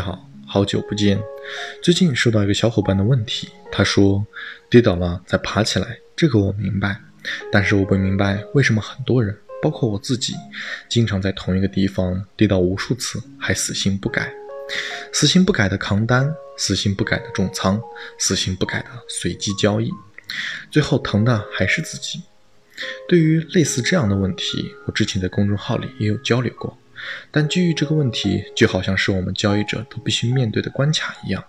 好好久不见。最近收到一个小伙伴的问题，他说跌倒了再爬起来，这个我明白，但是我不明白为什么很多人，包括我自己，经常在同一个地方跌倒无数次还死心不改，死心不改的扛单，死心不改的重仓，死心不改的随机交易，最后疼的还是自己。对于类似这样的问题，我之前在公众号里也有交流过。但基于这个问题，就好像是我们交易者都必须面对的关卡一样，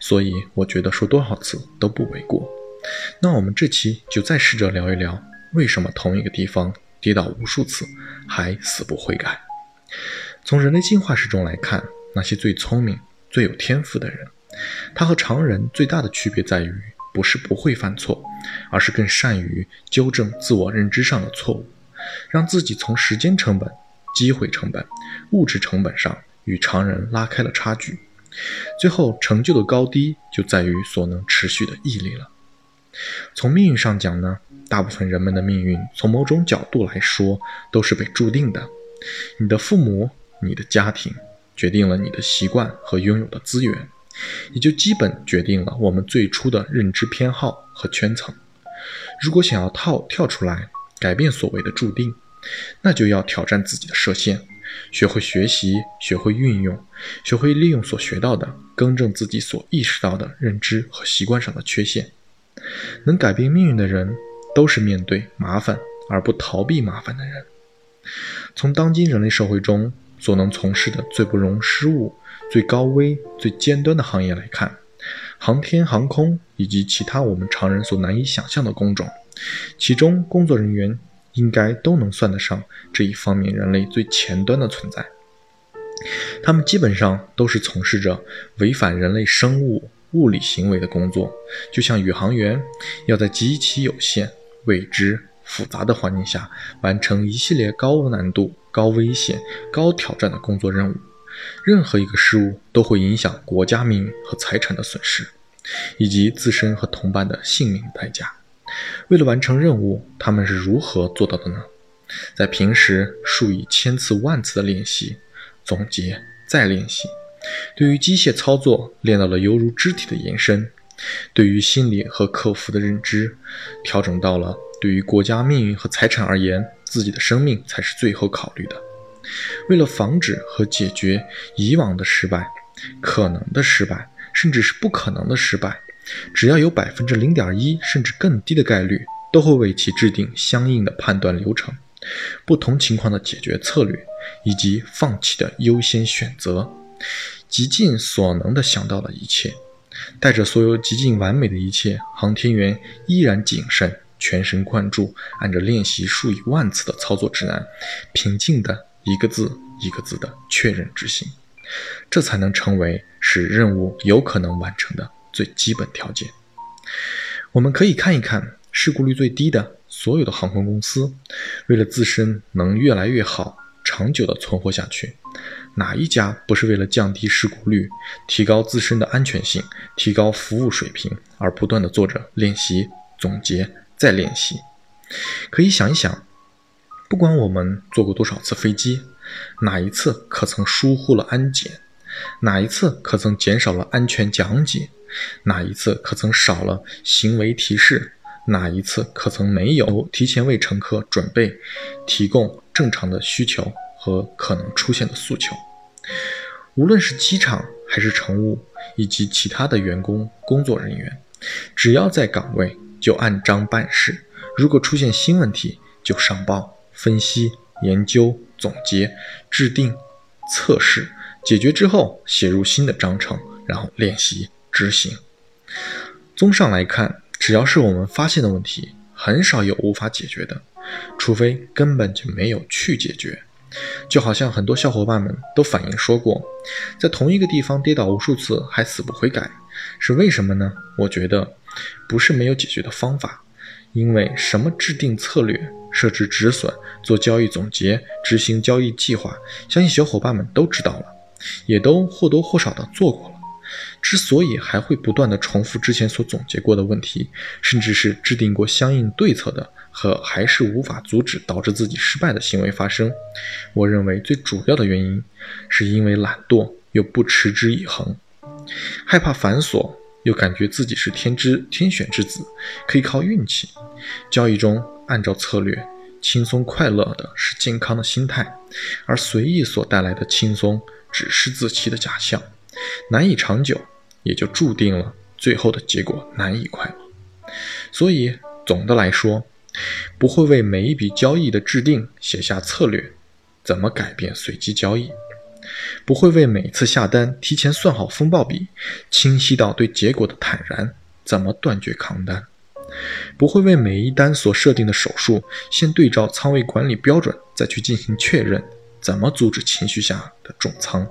所以我觉得说多少次都不为过。那我们这期就再试着聊一聊，为什么同一个地方跌倒无数次还死不悔改？从人类进化史中来看，那些最聪明、最有天赋的人，他和常人最大的区别在于，不是不会犯错，而是更善于纠正自我认知上的错误，让自己从时间成本。机会成本、物质成本上与常人拉开了差距，最后成就的高低就在于所能持续的毅力了。从命运上讲呢，大部分人们的命运从某种角度来说都是被注定的。你的父母、你的家庭决定了你的习惯和拥有的资源，也就基本决定了我们最初的认知偏好和圈层。如果想要套跳出来，改变所谓的注定。那就要挑战自己的设限，学会学习，学会运用，学会利用所学到的，更正自己所意识到的认知和习惯上的缺陷。能改变命运的人，都是面对麻烦而不逃避麻烦的人。从当今人类社会中所能从事的最不容失误、最高危、最尖端的行业来看，航天航空以及其他我们常人所难以想象的工种，其中工作人员。应该都能算得上这一方面人类最前端的存在。他们基本上都是从事着违反人类生物物理行为的工作，就像宇航员要在极其有限、未知、复杂的环境下完成一系列高难度、高危险、高挑战的工作任务。任何一个失误都会影响国家命运和财产的损失，以及自身和同伴的性命代价。为了完成任务，他们是如何做到的呢？在平时数以千次万次的练习、总结、再练习，对于机械操作练到了犹如肢体的延伸；对于心理和克服的认知，调整到了对于国家命运和财产而言，自己的生命才是最后考虑的。为了防止和解决以往的失败、可能的失败，甚至是不可能的失败。只要有百分之零点一甚至更低的概率，都会为其制定相应的判断流程、不同情况的解决策略以及放弃的优先选择，极尽所能的想到了一切，带着所有极尽完美的一切，航天员依然谨慎、全神贯注，按照练习数以万次的操作指南，平静的一个字一个字的确认执行，这才能成为使任务有可能完成的。最基本条件，我们可以看一看事故率最低的所有的航空公司，为了自身能越来越好、长久的存活下去，哪一家不是为了降低事故率、提高自身的安全性、提高服务水平而不断的做着练习、总结、再练习？可以想一想，不管我们坐过多少次飞机，哪一次可曾疏忽了安检？哪一次可曾减少了安全讲解？哪一次可曾少了行为提示？哪一次可曾没有提前为乘客准备、提供正常的需求和可能出现的诉求？无论是机场还是乘务以及其他的员工工作人员，只要在岗位就按章办事。如果出现新问题，就上报、分析、研究、总结、制定、测试，解决之后写入新的章程，然后练习。执行。综上来看，只要是我们发现的问题，很少有无法解决的，除非根本就没有去解决。就好像很多小伙伴们都反映说过，在同一个地方跌倒无数次还死不悔改，是为什么呢？我觉得不是没有解决的方法，因为什么制定策略、设置止损、做交易总结、执行交易计划，相信小伙伴们都知道了，也都或多或少的做过了。之所以还会不断的重复之前所总结过的问题，甚至是制定过相应对策的，和还是无法阻止导致自己失败的行为发生，我认为最主要的原因，是因为懒惰又不持之以恒。害怕繁琐，又感觉自己是天之天选之子，可以靠运气。交易中按照策略，轻松快乐的是健康的心态，而随意所带来的轻松只是自欺的假象，难以长久，也就注定了最后的结果难以快乐。所以总的来说，不会为每一笔交易的制定写下策略，怎么改变随机交易？不会为每次下单提前算好风暴比，清晰到对结果的坦然，怎么断绝扛单？不会为每一单所设定的手术先对照仓位管理标准再去进行确认，怎么阻止情绪下的重仓？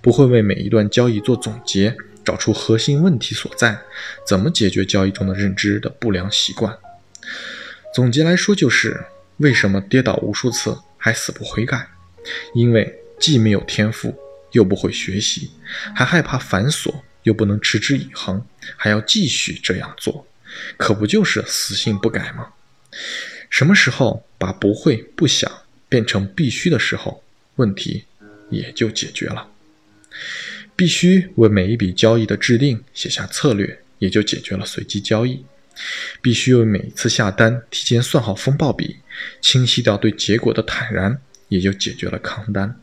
不会为每一段交易做总结，找出核心问题所在，怎么解决交易中的认知的不良习惯？总结来说，就是为什么跌倒无数次还死不悔改？因为。既没有天赋，又不会学习，还害怕繁琐，又不能持之以恒，还要继续这样做，可不就是死性不改吗？什么时候把不会、不想变成必须的时候，问题也就解决了。必须为每一笔交易的制定写下策略，也就解决了随机交易。必须为每一次下单提前算好风暴比，清晰掉对结果的坦然，也就解决了扛单。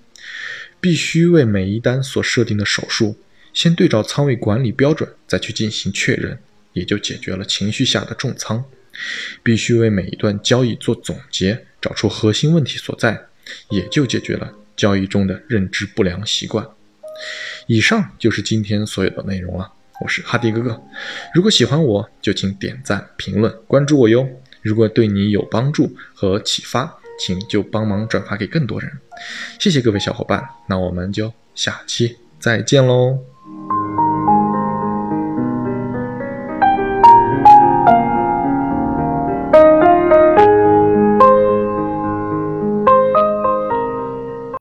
必须为每一单所设定的手术，先对照仓位管理标准，再去进行确认，也就解决了情绪下的重仓。必须为每一段交易做总结，找出核心问题所在，也就解决了交易中的认知不良习惯。以上就是今天所有的内容了。我是哈迪哥哥，如果喜欢我就请点赞、评论、关注我哟。如果对你有帮助和启发，请就帮忙转发给更多人，谢谢各位小伙伴，那我们就下期再见喽。